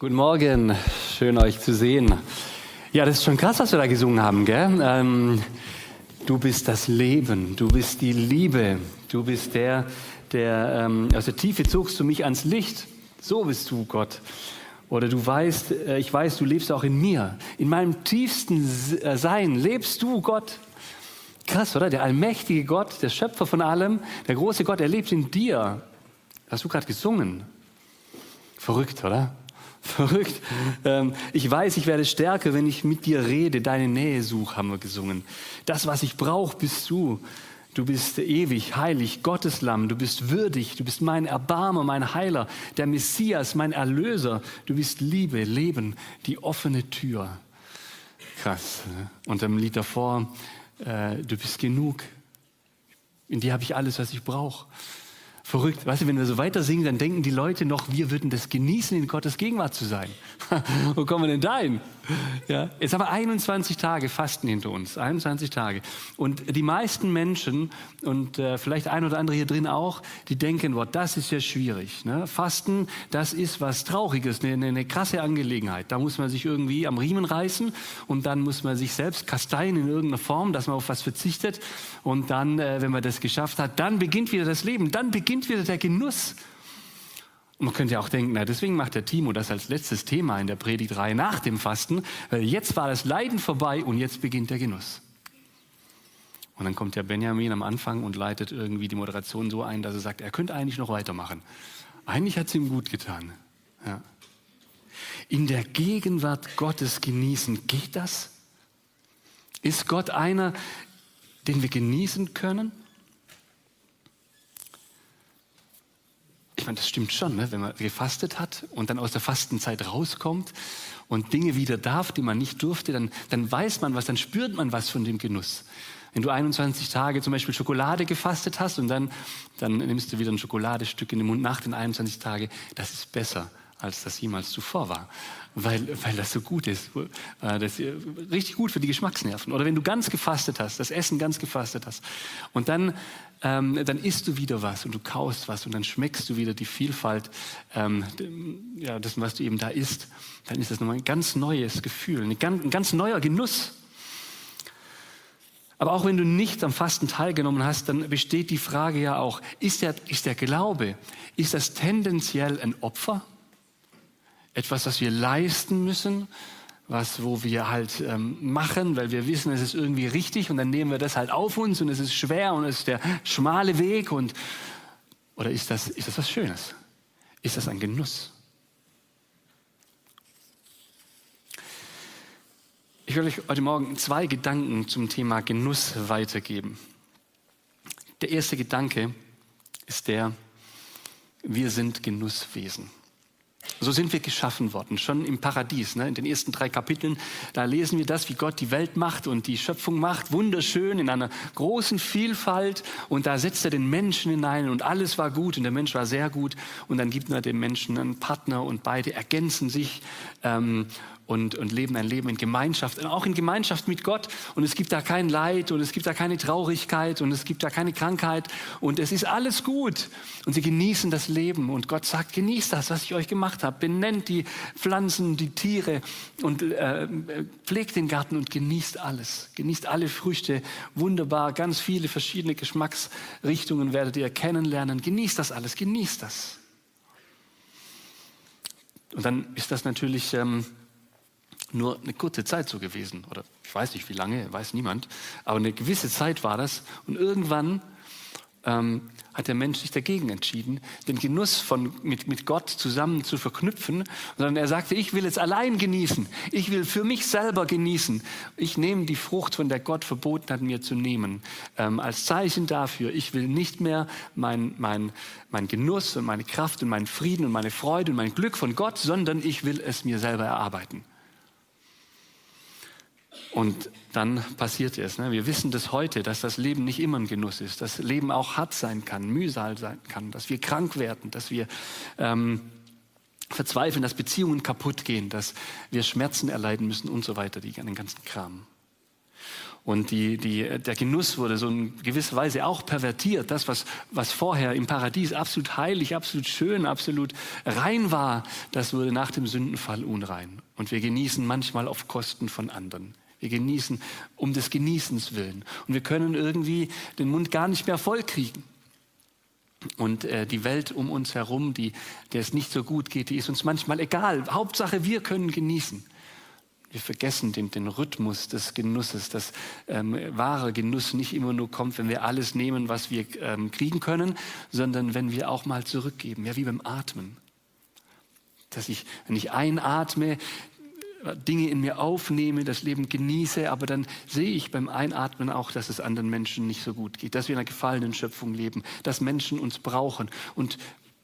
Guten Morgen, schön euch zu sehen. Ja, das ist schon krass, was wir da gesungen haben, gell? Ähm, du bist das Leben, du bist die Liebe, du bist der, der ähm, aus der Tiefe zogst du mich ans Licht. So bist du, Gott. Oder du weißt, äh, ich weiß, du lebst auch in mir. In meinem tiefsten äh, Sein lebst du, Gott. Krass, oder? Der allmächtige Gott, der Schöpfer von allem, der große Gott, er lebt in dir. Hast du gerade gesungen? Verrückt, oder? Verrückt. Ähm, ich weiß, ich werde stärker, wenn ich mit dir rede, deine Nähe suche, haben wir gesungen. Das, was ich brauche, bist du. Du bist ewig, heilig, Gotteslamm, du bist würdig, du bist mein Erbarmer, mein Heiler, der Messias, mein Erlöser. Du bist Liebe, Leben, die offene Tür. Krass. Ne? Und im Lied davor, äh, du bist genug. In dir habe ich alles, was ich brauche. Verrückt. Weißt du, wenn wir so weiter singen, dann denken die Leute noch, wir würden das genießen, in Gottes Gegenwart zu sein. Wo kommen wir denn da hin? Ja, jetzt haben wir 21 Tage Fasten hinter uns, 21 Tage. Und die meisten Menschen und äh, vielleicht ein oder andere hier drin auch, die denken, boah, das ist ja schwierig. Ne? Fasten, das ist was Trauriges, eine, eine, krasse Angelegenheit. Da muss man sich irgendwie am Riemen reißen und dann muss man sich selbst kasteien in irgendeiner Form, dass man auf was verzichtet. Und dann, äh, wenn man das geschafft hat, dann beginnt wieder das Leben, dann beginnt wieder der Genuss. Und man könnte ja auch denken, na, deswegen macht der Timo das als letztes Thema in der Predigtreihe nach dem Fasten, weil jetzt war das Leiden vorbei und jetzt beginnt der Genuss. Und dann kommt der Benjamin am Anfang und leitet irgendwie die Moderation so ein, dass er sagt, er könnte eigentlich noch weitermachen. Eigentlich hat es ihm gut getan. Ja. In der Gegenwart Gottes genießen, geht das? Ist Gott einer, den wir genießen können? Ich meine, das stimmt schon, ne? wenn man gefastet hat und dann aus der Fastenzeit rauskommt und Dinge wieder darf, die man nicht durfte, dann, dann weiß man was, dann spürt man was von dem Genuss. Wenn du 21 Tage zum Beispiel Schokolade gefastet hast und dann, dann nimmst du wieder ein Schokoladestück in den Mund nach den 21 Tagen, das ist besser, als das jemals zuvor war, weil, weil das so gut ist. Äh, das ist richtig gut für die Geschmacksnerven. Oder wenn du ganz gefastet hast, das Essen ganz gefastet hast und dann ähm, dann isst du wieder was und du kaust was und dann schmeckst du wieder die Vielfalt, ähm, ja, dessen, was du eben da isst. Dann ist das nochmal ein ganz neues Gefühl, ein ganz, ein ganz neuer Genuss. Aber auch wenn du nicht am Fasten teilgenommen hast, dann besteht die Frage ja auch, ist der, ist der Glaube, ist das tendenziell ein Opfer? Etwas, was wir leisten müssen? was, wo wir halt ähm, machen, weil wir wissen, es ist irgendwie richtig und dann nehmen wir das halt auf uns und es ist schwer und es ist der schmale Weg und oder ist das, ist das was Schönes? Ist das ein Genuss? Ich will euch heute Morgen zwei Gedanken zum Thema Genuss weitergeben. Der erste Gedanke ist der, wir sind Genusswesen. So sind wir geschaffen worden, schon im Paradies. Ne? In den ersten drei Kapiteln, da lesen wir das, wie Gott die Welt macht und die Schöpfung macht, wunderschön in einer großen Vielfalt. Und da setzt er den Menschen hinein und alles war gut und der Mensch war sehr gut. Und dann gibt er dem Menschen einen Partner und beide ergänzen sich. Ähm, und, und leben ein Leben in Gemeinschaft, auch in Gemeinschaft mit Gott. Und es gibt da kein Leid und es gibt da keine Traurigkeit und es gibt da keine Krankheit und es ist alles gut. Und sie genießen das Leben und Gott sagt, genießt das, was ich euch gemacht habe. Benennt die Pflanzen, die Tiere und äh, pflegt den Garten und genießt alles. Genießt alle Früchte. Wunderbar, ganz viele verschiedene Geschmacksrichtungen werdet ihr kennenlernen. Genießt das alles, genießt das. Und dann ist das natürlich... Ähm, nur eine kurze Zeit so gewesen. Oder ich weiß nicht wie lange, weiß niemand. Aber eine gewisse Zeit war das. Und irgendwann ähm, hat der Mensch sich dagegen entschieden, den Genuss von, mit, mit Gott zusammen zu verknüpfen, sondern er sagte, ich will es allein genießen. Ich will für mich selber genießen. Ich nehme die Frucht, von der Gott verboten hat, mir zu nehmen, ähm, als Zeichen dafür. Ich will nicht mehr mein, mein, mein Genuss und meine Kraft und meinen Frieden und meine Freude und mein Glück von Gott, sondern ich will es mir selber erarbeiten. Und dann passiert es. Ne? Wir wissen das heute, dass das Leben nicht immer ein Genuss ist, dass Leben auch hart sein kann, Mühsal sein kann, dass wir krank werden, dass wir ähm, verzweifeln, dass Beziehungen kaputt gehen, dass wir Schmerzen erleiden müssen und so weiter, die, den ganzen Kram. Und die, die, der Genuss wurde so in gewisser Weise auch pervertiert. Das, was, was vorher im Paradies absolut heilig, absolut schön, absolut rein war, das wurde nach dem Sündenfall unrein. Und wir genießen manchmal auf Kosten von anderen. Wir genießen um des Genießens willen. Und wir können irgendwie den Mund gar nicht mehr voll kriegen. Und äh, die Welt um uns herum, die, der es nicht so gut geht, die ist uns manchmal egal. Hauptsache, wir können genießen. Wir vergessen den, den Rhythmus des Genusses, dass ähm, wahre Genuss nicht immer nur kommt, wenn wir alles nehmen, was wir ähm, kriegen können, sondern wenn wir auch mal zurückgeben, ja wie beim Atmen. Dass ich, wenn ich einatme, Dinge in mir aufnehme, das Leben genieße, aber dann sehe ich beim Einatmen auch, dass es anderen Menschen nicht so gut geht, dass wir in einer gefallenen Schöpfung leben, dass Menschen uns brauchen. Und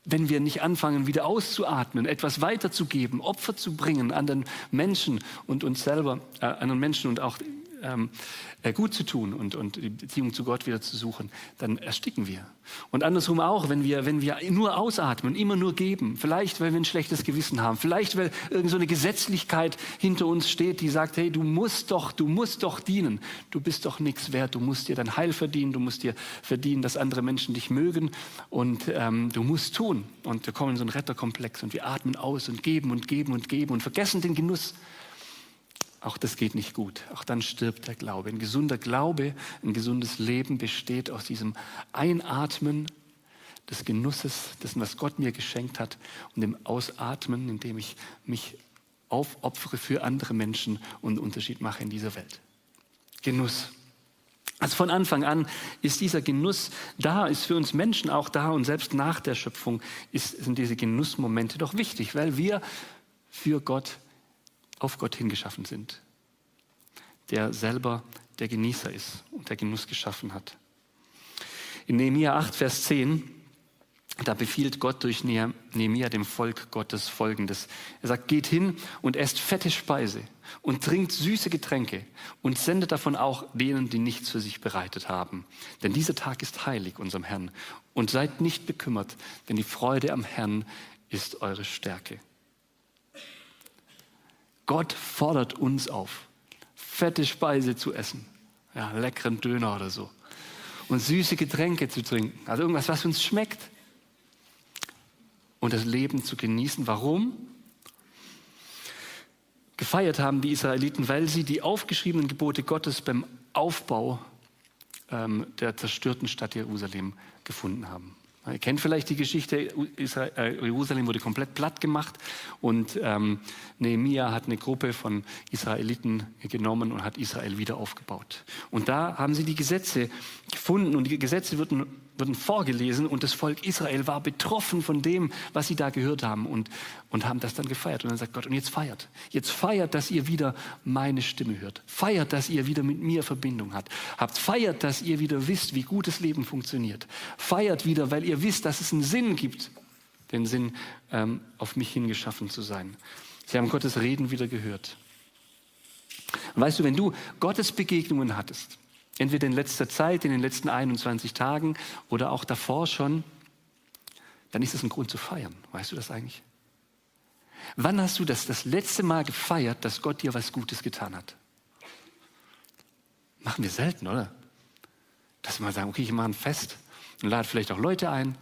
wenn wir nicht anfangen, wieder auszuatmen, etwas weiterzugeben, Opfer zu bringen anderen Menschen und uns selber, äh, anderen Menschen und auch ähm, äh, gut zu tun und, und die Beziehung zu Gott wieder zu suchen, dann ersticken wir. Und andersrum auch, wenn wir, wenn wir nur ausatmen, immer nur geben, vielleicht weil wir ein schlechtes Gewissen haben, vielleicht weil irgend so Gesetzlichkeit hinter uns steht, die sagt, hey, du musst doch, du musst doch dienen, du bist doch nichts wert, du musst dir dein Heil verdienen, du musst dir verdienen, dass andere Menschen dich mögen. Und ähm, du musst tun. Und wir kommen in so einen Retterkomplex und wir atmen aus und geben und geben und geben und vergessen den Genuss auch das geht nicht gut. Auch dann stirbt der Glaube. Ein gesunder Glaube, ein gesundes Leben besteht aus diesem Einatmen des Genusses, dessen, was Gott mir geschenkt hat, und dem Ausatmen, indem ich mich aufopfere für andere Menschen und einen Unterschied mache in dieser Welt. Genuss. Also von Anfang an ist dieser Genuss da, ist für uns Menschen auch da und selbst nach der Schöpfung ist, sind diese Genussmomente doch wichtig, weil wir für Gott auf Gott hingeschaffen sind, der selber der Genießer ist und der Genuss geschaffen hat. In Nehemiah 8, Vers 10, da befiehlt Gott durch Nehemiah dem Volk Gottes Folgendes. Er sagt, geht hin und esst fette Speise und trinkt süße Getränke und sendet davon auch denen, die nichts für sich bereitet haben. Denn dieser Tag ist heilig unserem Herrn. Und seid nicht bekümmert, denn die Freude am Herrn ist eure Stärke. Gott fordert uns auf, fette Speise zu essen, ja, leckeren Döner oder so, und süße Getränke zu trinken, also irgendwas, was uns schmeckt, und das Leben zu genießen. Warum? Gefeiert haben die Israeliten, weil sie die aufgeschriebenen Gebote Gottes beim Aufbau ähm, der zerstörten Stadt Jerusalem gefunden haben. Ihr kennt vielleicht die Geschichte, äh, Jerusalem wurde komplett platt gemacht und ähm, Nehemia hat eine Gruppe von Israeliten genommen und hat Israel wieder aufgebaut. Und da haben sie die Gesetze gefunden und die Gesetze wurden wurden vorgelesen und das Volk Israel war betroffen von dem, was sie da gehört haben und, und haben das dann gefeiert. Und dann sagt Gott, und jetzt feiert. Jetzt feiert, dass ihr wieder meine Stimme hört. Feiert, dass ihr wieder mit mir Verbindung habt. Habt feiert, dass ihr wieder wisst, wie gutes Leben funktioniert. Feiert wieder, weil ihr wisst, dass es einen Sinn gibt, den Sinn, ähm, auf mich hingeschaffen zu sein. Sie haben Gottes Reden wieder gehört. Weißt du, wenn du Gottes Begegnungen hattest, Entweder in letzter Zeit, in den letzten 21 Tagen oder auch davor schon, dann ist es ein Grund zu feiern. Weißt du das eigentlich? Wann hast du das das letzte Mal gefeiert, dass Gott dir was Gutes getan hat? Machen wir selten, oder? Dass wir mal sagen, okay, ich mache ein Fest und lade vielleicht auch Leute ein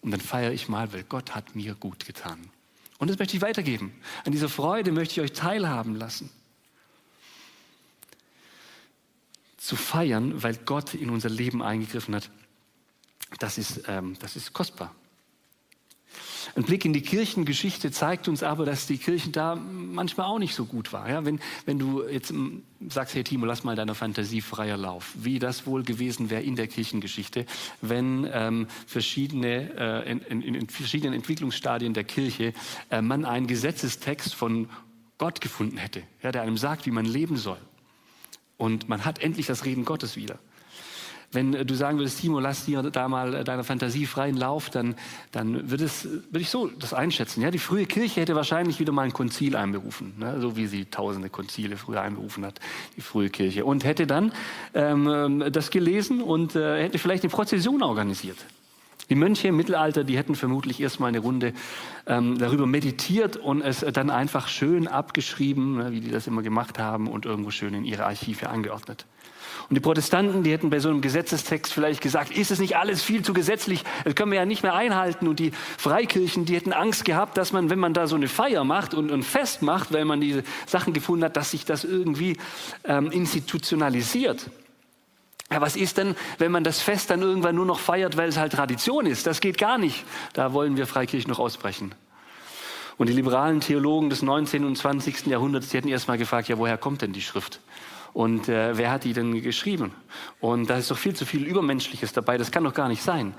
und dann feiere ich mal, weil Gott hat mir gut getan. Und das möchte ich weitergeben. An dieser Freude möchte ich euch teilhaben lassen. Zu feiern, weil Gott in unser Leben eingegriffen hat, das ist, ähm, das ist kostbar. Ein Blick in die Kirchengeschichte zeigt uns aber, dass die Kirchen da manchmal auch nicht so gut war. Ja, wenn, wenn du jetzt ähm, sagst, hey Timo, lass mal deiner Fantasie freier Lauf, wie das wohl gewesen wäre in der Kirchengeschichte, wenn ähm, verschiedene, äh, in, in, in, verschiedenen Entwicklungsstadien der Kirche äh, man einen Gesetzestext von Gott gefunden hätte, ja, der einem sagt, wie man leben soll. Und man hat endlich das Reden Gottes wieder. Wenn du sagen würdest, Timo, lass dir da mal deiner Fantasie freien Lauf, dann, dann würde, es, würde ich so das einschätzen. Ja, die frühe Kirche hätte wahrscheinlich wieder mal ein Konzil einberufen, ne? so wie sie tausende Konzile früher einberufen hat, die frühe Kirche. Und hätte dann ähm, das gelesen und äh, hätte vielleicht eine Prozession organisiert. Die Mönche im Mittelalter, die hätten vermutlich erstmal eine Runde ähm, darüber meditiert und es dann einfach schön abgeschrieben, ne, wie die das immer gemacht haben und irgendwo schön in ihre Archive angeordnet. Und die Protestanten, die hätten bei so einem Gesetzestext vielleicht gesagt, ist es nicht alles viel zu gesetzlich, das können wir ja nicht mehr einhalten. Und die Freikirchen, die hätten Angst gehabt, dass man, wenn man da so eine Feier macht und ein Fest macht, weil man diese Sachen gefunden hat, dass sich das irgendwie ähm, institutionalisiert. Ja, was ist denn, wenn man das Fest dann irgendwann nur noch feiert, weil es halt Tradition ist? Das geht gar nicht. Da wollen wir Freikirchen noch ausbrechen. Und die liberalen Theologen des 19. und 20. Jahrhunderts, die hätten erst mal gefragt, ja, woher kommt denn die Schrift? Und äh, wer hat die denn geschrieben? Und da ist doch viel zu viel Übermenschliches dabei, das kann doch gar nicht sein.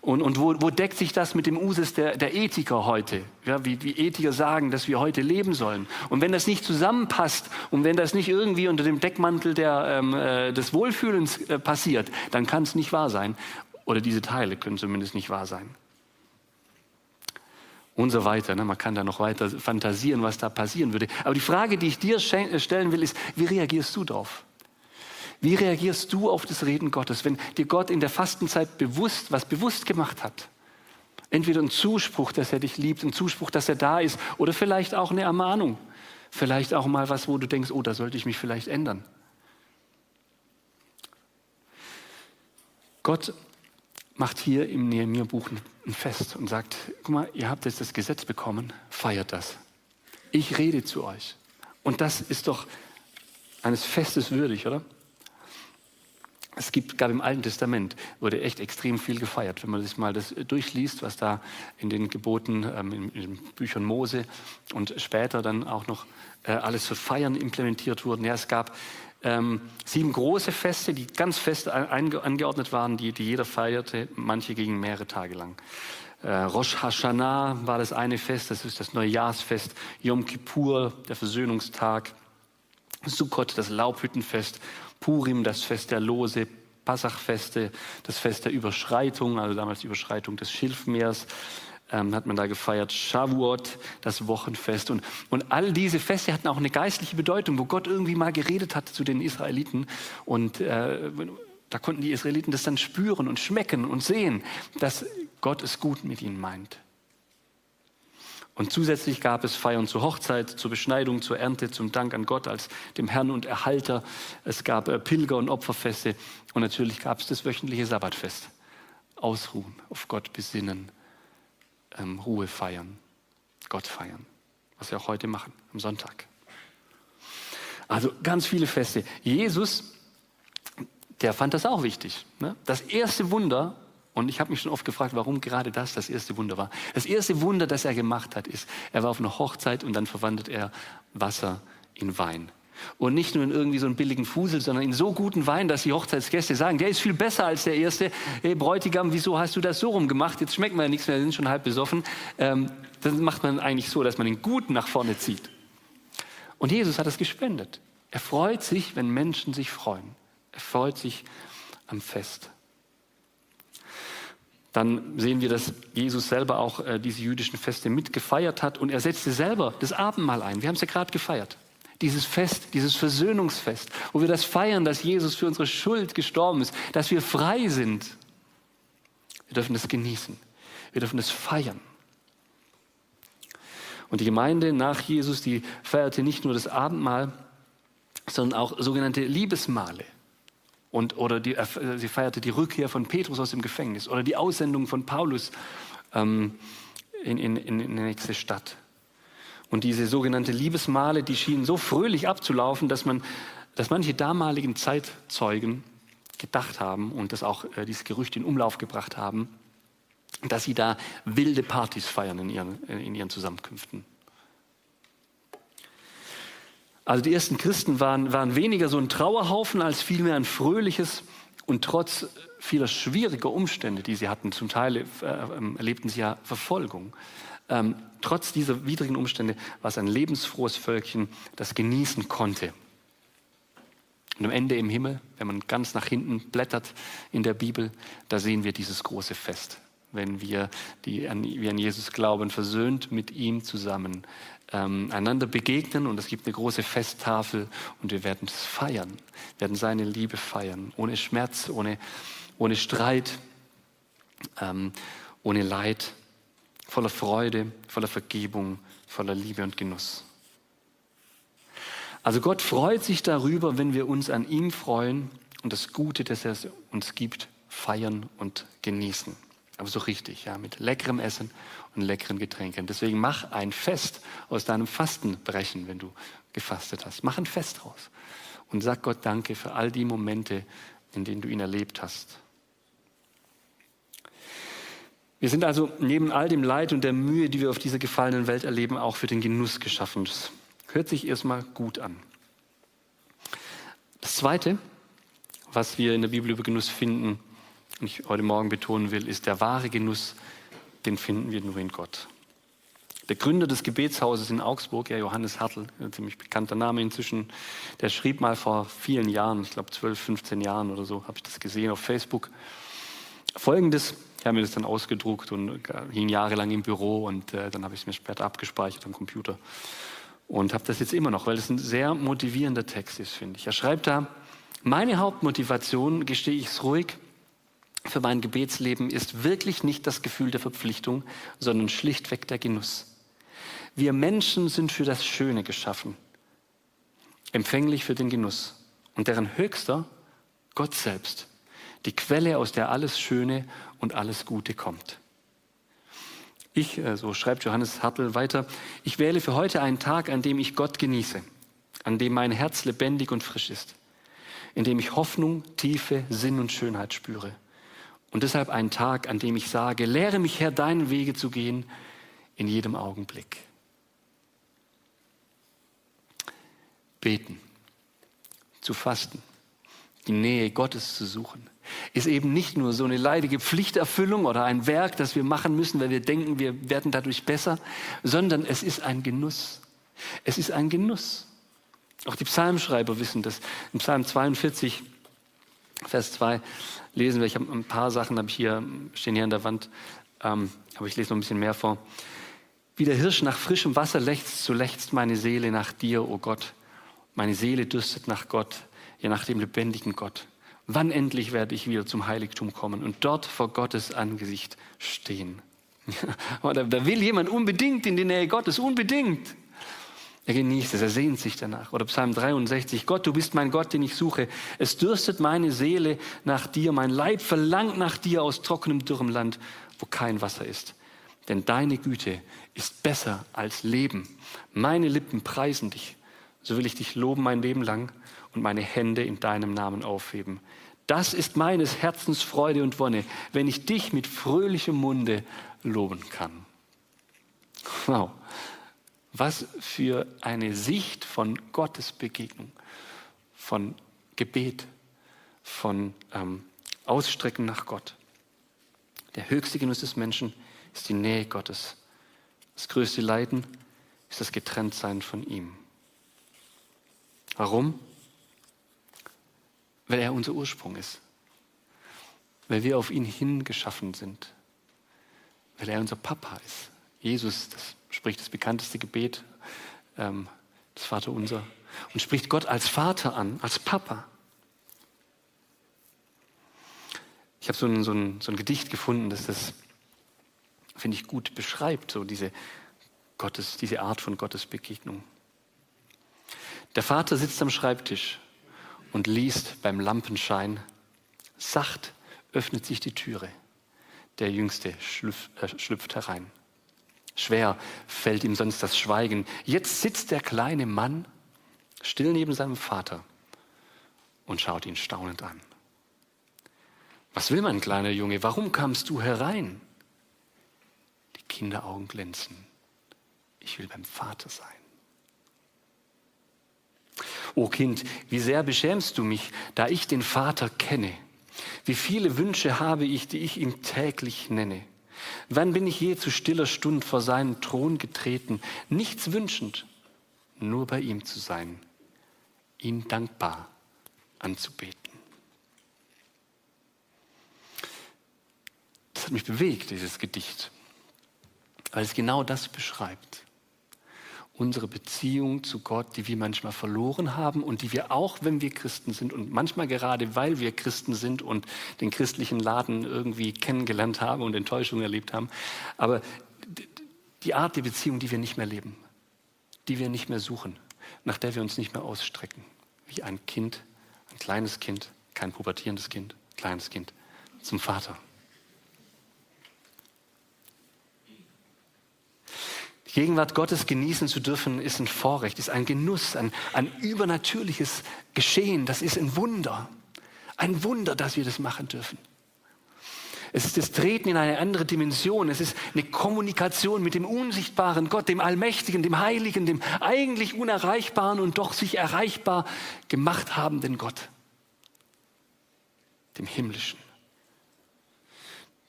Und, und wo, wo deckt sich das mit dem Usus der, der Ethiker heute? Ja, wie, wie Ethiker sagen, dass wir heute leben sollen. Und wenn das nicht zusammenpasst und wenn das nicht irgendwie unter dem Deckmantel der, ähm, äh, des Wohlfühlens äh, passiert, dann kann es nicht wahr sein. Oder diese Teile können zumindest nicht wahr sein und so weiter. Ne? Man kann da noch weiter fantasieren, was da passieren würde. Aber die Frage, die ich dir äh, stellen will, ist, wie reagierst du darauf? Wie reagierst du auf das Reden Gottes, wenn dir Gott in der Fastenzeit bewusst, was bewusst gemacht hat? Entweder ein Zuspruch, dass er dich liebt, ein Zuspruch, dass er da ist, oder vielleicht auch eine Ermahnung. Vielleicht auch mal was, wo du denkst, oh, da sollte ich mich vielleicht ändern. Gott macht hier im Nehemiah-Buch ein Fest und sagt, guck mal, ihr habt jetzt das Gesetz bekommen, feiert das. Ich rede zu euch. Und das ist doch eines Festes würdig, oder? Es gibt, gab im Alten Testament, wurde echt extrem viel gefeiert. Wenn man das mal das durchliest, was da in den Geboten, ähm, in, in, den Büchern Mose und später dann auch noch äh, alles für Feiern implementiert wurden. Ja, es gab ähm, sieben große Feste, die ganz fest angeordnet waren, die, die jeder feierte. Manche gingen mehrere Tage lang. Äh, Rosh Hashanah war das eine Fest, das ist das Neujahrsfest. Yom Kippur, der Versöhnungstag. Sukkot, das Laubhüttenfest. Purim, das Fest der Lose. Passachfeste, das Fest der Überschreitung, also damals die Überschreitung des Schilfmeers ähm, hat man da gefeiert, Shavuot, das Wochenfest. Und, und all diese Feste hatten auch eine geistliche Bedeutung, wo Gott irgendwie mal geredet hat zu den Israeliten. Und äh, da konnten die Israeliten das dann spüren und schmecken und sehen, dass Gott es gut mit ihnen meint. Und zusätzlich gab es Feiern zur Hochzeit, zur Beschneidung, zur Ernte, zum Dank an Gott als dem Herrn und Erhalter. Es gab äh, Pilger- und Opferfeste und natürlich gab es das wöchentliche Sabbatfest. Ausruhen, auf Gott besinnen ähm, Ruhe feiern, Gott feiern, was wir auch heute machen, am Sonntag. Also ganz viele Feste. Jesus, der fand das auch wichtig. Ne? Das erste Wunder, und ich habe mich schon oft gefragt, warum gerade das das erste Wunder war. Das erste Wunder, das er gemacht hat, ist, er war auf einer Hochzeit und dann verwandelt er Wasser in Wein. Und nicht nur in irgendwie so einen billigen Fusel, sondern in so guten Wein, dass die Hochzeitsgäste sagen, der ist viel besser als der erste. Hey Bräutigam, wieso hast du das so rumgemacht? Jetzt schmeckt man ja nichts mehr, wir sind schon halb besoffen. Ähm, das macht man eigentlich so, dass man den Guten nach vorne zieht. Und Jesus hat das gespendet. Er freut sich, wenn Menschen sich freuen. Er freut sich am Fest. Dann sehen wir, dass Jesus selber auch äh, diese jüdischen Feste mitgefeiert hat und er setzte selber das Abendmahl ein. Wir haben es ja gerade gefeiert dieses Fest, dieses Versöhnungsfest, wo wir das feiern, dass Jesus für unsere Schuld gestorben ist, dass wir frei sind. Wir dürfen das genießen. Wir dürfen das feiern. Und die Gemeinde nach Jesus, die feierte nicht nur das Abendmahl, sondern auch sogenannte Liebesmale. Und, oder die, äh, sie feierte die Rückkehr von Petrus aus dem Gefängnis oder die Aussendung von Paulus ähm, in, in, in die nächste Stadt. Und diese sogenannte Liebesmale, die schienen so fröhlich abzulaufen, dass, man, dass manche damaligen Zeitzeugen gedacht haben und das auch äh, dieses Gerücht in Umlauf gebracht haben, dass sie da wilde Partys feiern in ihren, in ihren Zusammenkünften. Also die ersten Christen waren, waren weniger so ein Trauerhaufen als vielmehr ein fröhliches und trotz vieler schwieriger Umstände, die sie hatten, zum Teil äh, ähm, erlebten sie ja Verfolgung. Ähm, trotz dieser widrigen Umstände war es ein lebensfrohes Völkchen, das genießen konnte. Und am Ende im Himmel, wenn man ganz nach hinten blättert in der Bibel, da sehen wir dieses große Fest. Wenn wir, die an, wir an Jesus glauben, versöhnt mit ihm zusammen ähm, einander begegnen und es gibt eine große Festtafel und wir werden es feiern, werden seine Liebe feiern, ohne Schmerz, ohne, ohne Streit, ähm, ohne Leid, voller Freude, voller Vergebung, voller Liebe und Genuss. Also Gott freut sich darüber, wenn wir uns an ihm freuen und das Gute, das er uns gibt, feiern und genießen. Aber so richtig, ja, mit leckerem Essen und leckeren Getränken. Deswegen mach ein Fest aus deinem Fastenbrechen, wenn du gefastet hast. Mach ein Fest draus und sag Gott Danke für all die Momente, in denen du ihn erlebt hast. Wir sind also neben all dem Leid und der Mühe, die wir auf dieser gefallenen Welt erleben, auch für den Genuss geschaffen. Das hört sich erstmal gut an. Das Zweite, was wir in der Bibel über Genuss finden, und ich heute Morgen betonen will, ist der wahre Genuss, den finden wir nur in Gott. Der Gründer des Gebetshauses in Augsburg, ja, Johannes Hartl, ein ziemlich bekannter Name inzwischen, der schrieb mal vor vielen Jahren, ich glaube 12, 15 Jahren oder so, habe ich das gesehen auf Facebook, folgendes, ich habe mir das dann ausgedruckt und hing jahrelang im Büro und äh, dann habe ich es mir später abgespeichert am Computer und habe das jetzt immer noch, weil es ein sehr motivierender Text ist, finde ich. Er schreibt da, meine Hauptmotivation, gestehe ich es ruhig, für mein Gebetsleben ist wirklich nicht das Gefühl der Verpflichtung, sondern schlichtweg der Genuss. Wir Menschen sind für das Schöne geschaffen, empfänglich für den Genuss und deren höchster Gott selbst, die Quelle, aus der alles Schöne und alles Gute kommt. Ich, äh, so schreibt Johannes Hartl weiter, ich wähle für heute einen Tag, an dem ich Gott genieße, an dem mein Herz lebendig und frisch ist, in dem ich Hoffnung, Tiefe, Sinn und Schönheit spüre. Und deshalb einen Tag, an dem ich sage, lehre mich Herr, deinen Wege zu gehen in jedem Augenblick. Beten, zu fasten, die Nähe Gottes zu suchen, ist eben nicht nur so eine leidige Pflichterfüllung oder ein Werk, das wir machen müssen, weil wir denken, wir werden dadurch besser, sondern es ist ein Genuss. Es ist ein Genuss. Auch die Psalmschreiber wissen das. Im Psalm 42, Vers 2 lesen wir, ich habe ein paar Sachen habe ich hier, stehen hier an der Wand, ähm, aber ich lese noch ein bisschen mehr vor. Wie der Hirsch nach frischem Wasser lechzt, so lechzt meine Seele nach dir, o oh Gott. Meine Seele dürstet nach Gott, ja nach dem lebendigen Gott. Wann endlich werde ich wieder zum Heiligtum kommen und dort vor Gottes Angesicht stehen? da will jemand unbedingt in die Nähe Gottes, unbedingt. Er genießt es, er sehnt sich danach. Oder Psalm 63, Gott, du bist mein Gott, den ich suche. Es dürstet meine Seele nach dir, mein Leib verlangt nach dir aus trockenem, dürrem Land, wo kein Wasser ist. Denn deine Güte ist besser als Leben. Meine Lippen preisen dich so will ich dich loben mein Leben lang und meine Hände in deinem Namen aufheben. Das ist meines Herzens Freude und Wonne, wenn ich dich mit fröhlichem Munde loben kann. Wow, was für eine Sicht von Gottes Begegnung, von Gebet, von ähm, Ausstrecken nach Gott. Der höchste Genuss des Menschen ist die Nähe Gottes. Das größte Leiden ist das Getrenntsein von ihm. Warum? Weil er unser Ursprung ist. Weil wir auf ihn hingeschaffen sind. Weil er unser Papa ist. Jesus, das spricht das bekannteste Gebet, ähm, das Vaterunser. Und spricht Gott als Vater an, als Papa. Ich habe so ein, so, ein, so ein Gedicht gefunden, das das, finde ich, gut beschreibt, so diese, Gottes, diese Art von Gottes Begegnung. Der Vater sitzt am Schreibtisch und liest beim Lampenschein. Sacht öffnet sich die Türe. Der Jüngste schlüpft, äh, schlüpft herein. Schwer fällt ihm sonst das Schweigen. Jetzt sitzt der kleine Mann still neben seinem Vater und schaut ihn staunend an. Was will mein kleiner Junge? Warum kamst du herein? Die Kinderaugen glänzen. Ich will beim Vater sein. O Kind, wie sehr beschämst du mich, da ich den Vater kenne. Wie viele Wünsche habe ich, die ich ihm täglich nenne. Wann bin ich je zu stiller Stund vor seinen Thron getreten, nichts wünschend, nur bei ihm zu sein, ihn dankbar anzubeten. Das hat mich bewegt, dieses Gedicht, weil es genau das beschreibt. Unsere Beziehung zu Gott, die wir manchmal verloren haben und die wir auch, wenn wir Christen sind und manchmal gerade, weil wir Christen sind und den christlichen Laden irgendwie kennengelernt haben und Enttäuschung erlebt haben, aber die Art der Beziehung, die wir nicht mehr leben, die wir nicht mehr suchen, nach der wir uns nicht mehr ausstrecken, wie ein Kind, ein kleines Kind, kein pubertierendes Kind, kleines Kind, zum Vater. Gegenwart Gottes genießen zu dürfen, ist ein Vorrecht, ist ein Genuss, ein, ein übernatürliches Geschehen. Das ist ein Wunder. Ein Wunder, dass wir das machen dürfen. Es ist das Treten in eine andere Dimension. Es ist eine Kommunikation mit dem unsichtbaren Gott, dem Allmächtigen, dem Heiligen, dem eigentlich Unerreichbaren und doch sich erreichbar gemacht habenden Gott, dem Himmlischen.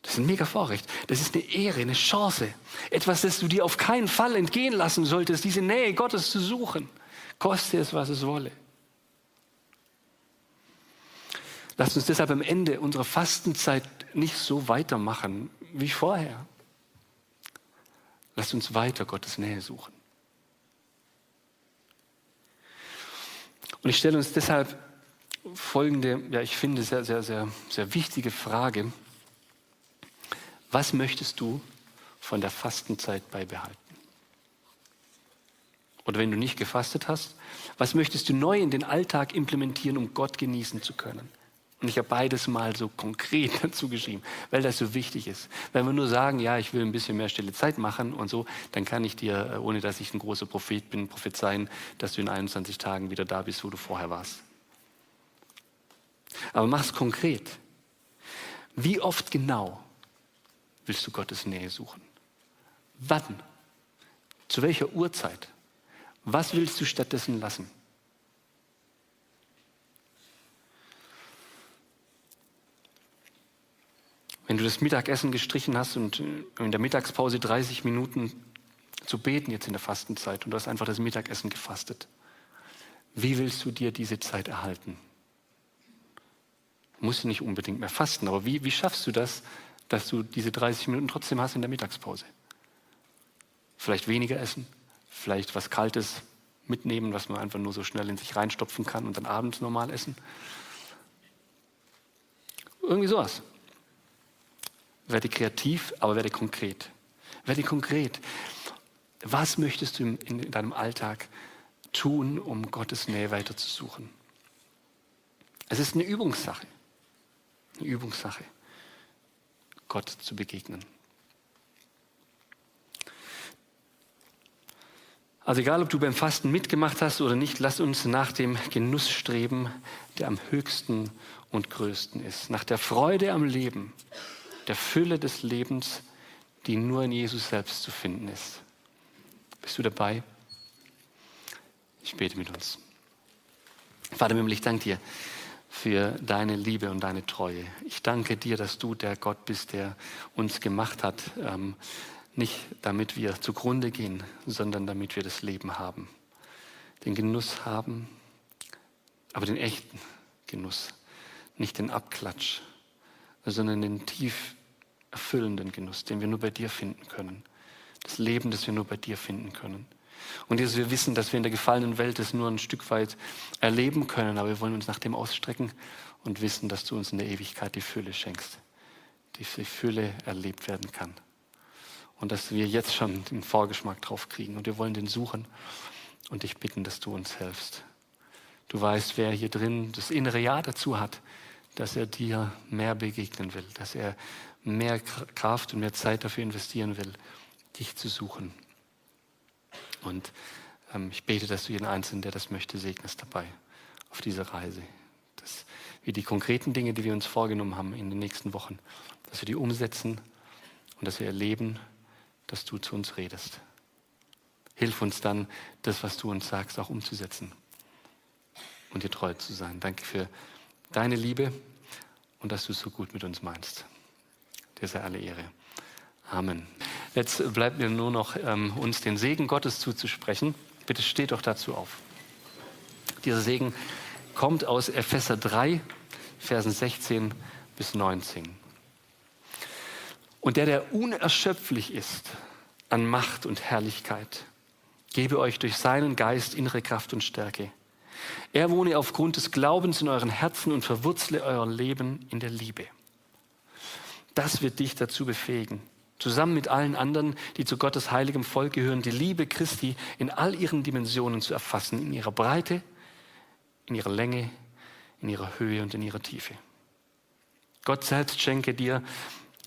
Das ist ein mega Vorrecht. Das ist eine Ehre, eine Chance. Etwas, das du dir auf keinen Fall entgehen lassen solltest, diese Nähe Gottes zu suchen. Koste es, was es wolle. Lasst uns deshalb am Ende unserer Fastenzeit nicht so weitermachen wie vorher. Lasst uns weiter Gottes Nähe suchen. Und ich stelle uns deshalb folgende, ja, ich finde, sehr, sehr, sehr, sehr wichtige Frage. Was möchtest du von der Fastenzeit beibehalten? Oder wenn du nicht gefastet hast, was möchtest du neu in den Alltag implementieren, um Gott genießen zu können? Und ich habe beides mal so konkret dazu geschrieben, weil das so wichtig ist. Wenn wir nur sagen, ja, ich will ein bisschen mehr stille Zeit machen und so, dann kann ich dir, äh, ohne dass ich ein großer Prophet bin, prophezeien, dass du in 21 Tagen wieder da bist, wo du vorher warst. Aber mach es konkret. Wie oft genau willst du Gottes Nähe suchen? Wann? Zu welcher Uhrzeit? Was willst du stattdessen lassen? Wenn du das Mittagessen gestrichen hast und in der Mittagspause 30 Minuten zu beten jetzt in der Fastenzeit und du hast einfach das Mittagessen gefastet, wie willst du dir diese Zeit erhalten? Du musst nicht unbedingt mehr fasten, aber wie, wie schaffst du das, dass du diese 30 Minuten trotzdem hast in der Mittagspause. Vielleicht weniger essen, vielleicht was Kaltes mitnehmen, was man einfach nur so schnell in sich reinstopfen kann und dann abends normal essen. Irgendwie sowas. Werde kreativ, aber werde konkret. Werde konkret. Was möchtest du in deinem Alltag tun, um Gottes Nähe weiter zu suchen? Es ist eine Übungssache. Eine Übungssache. Gott zu begegnen. Also egal, ob du beim Fasten mitgemacht hast oder nicht, lass uns nach dem Genuss streben, der am höchsten und größten ist. Nach der Freude am Leben, der Fülle des Lebens, die nur in Jesus selbst zu finden ist. Bist du dabei? Ich bete mit uns. Vater Himmel, ich danke dir für deine Liebe und deine Treue. Ich danke dir, dass du der Gott bist, der uns gemacht hat, ähm, nicht damit wir zugrunde gehen, sondern damit wir das Leben haben, den Genuss haben, aber den echten Genuss, nicht den Abklatsch, sondern den tief erfüllenden Genuss, den wir nur bei dir finden können, das Leben, das wir nur bei dir finden können. Und Jesus, wir wissen, dass wir in der gefallenen Welt es nur ein Stück weit erleben können, aber wir wollen uns nach dem ausstrecken und wissen, dass du uns in der Ewigkeit die Fülle schenkst, die Fülle erlebt werden kann. Und dass wir jetzt schon den Vorgeschmack drauf kriegen. Und wir wollen den suchen und dich bitten, dass du uns hilfst. Du weißt, wer hier drin das innere Ja dazu hat, dass er dir mehr begegnen will, dass er mehr Kraft und mehr Zeit dafür investieren will, dich zu suchen. Und ähm, ich bete, dass du jeden Einzelnen, der das möchte, segnest dabei auf dieser Reise. Dass wir die konkreten Dinge, die wir uns vorgenommen haben in den nächsten Wochen, dass wir die umsetzen und dass wir erleben, dass du zu uns redest. Hilf uns dann, das, was du uns sagst, auch umzusetzen und dir treu zu sein. Danke für deine Liebe und dass du es so gut mit uns meinst. Dir sei alle Ehre. Amen. Jetzt bleibt mir nur noch, ähm, uns den Segen Gottes zuzusprechen. Bitte steht doch dazu auf. Dieser Segen kommt aus Epheser 3, Versen 16 bis 19. Und der, der unerschöpflich ist an Macht und Herrlichkeit, gebe euch durch seinen Geist innere Kraft und Stärke. Er wohne aufgrund des Glaubens in euren Herzen und verwurzle euer Leben in der Liebe. Das wird dich dazu befähigen, zusammen mit allen anderen, die zu Gottes heiligem Volk gehören, die Liebe Christi in all ihren Dimensionen zu erfassen, in ihrer Breite, in ihrer Länge, in ihrer Höhe und in ihrer Tiefe. Gott selbst schenke dir,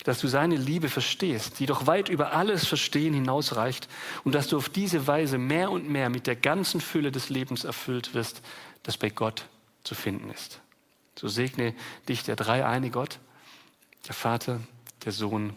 dass du seine Liebe verstehst, die doch weit über alles Verstehen hinausreicht und dass du auf diese Weise mehr und mehr mit der ganzen Fülle des Lebens erfüllt wirst, das bei Gott zu finden ist. So segne dich der dreieine Gott, der Vater, der Sohn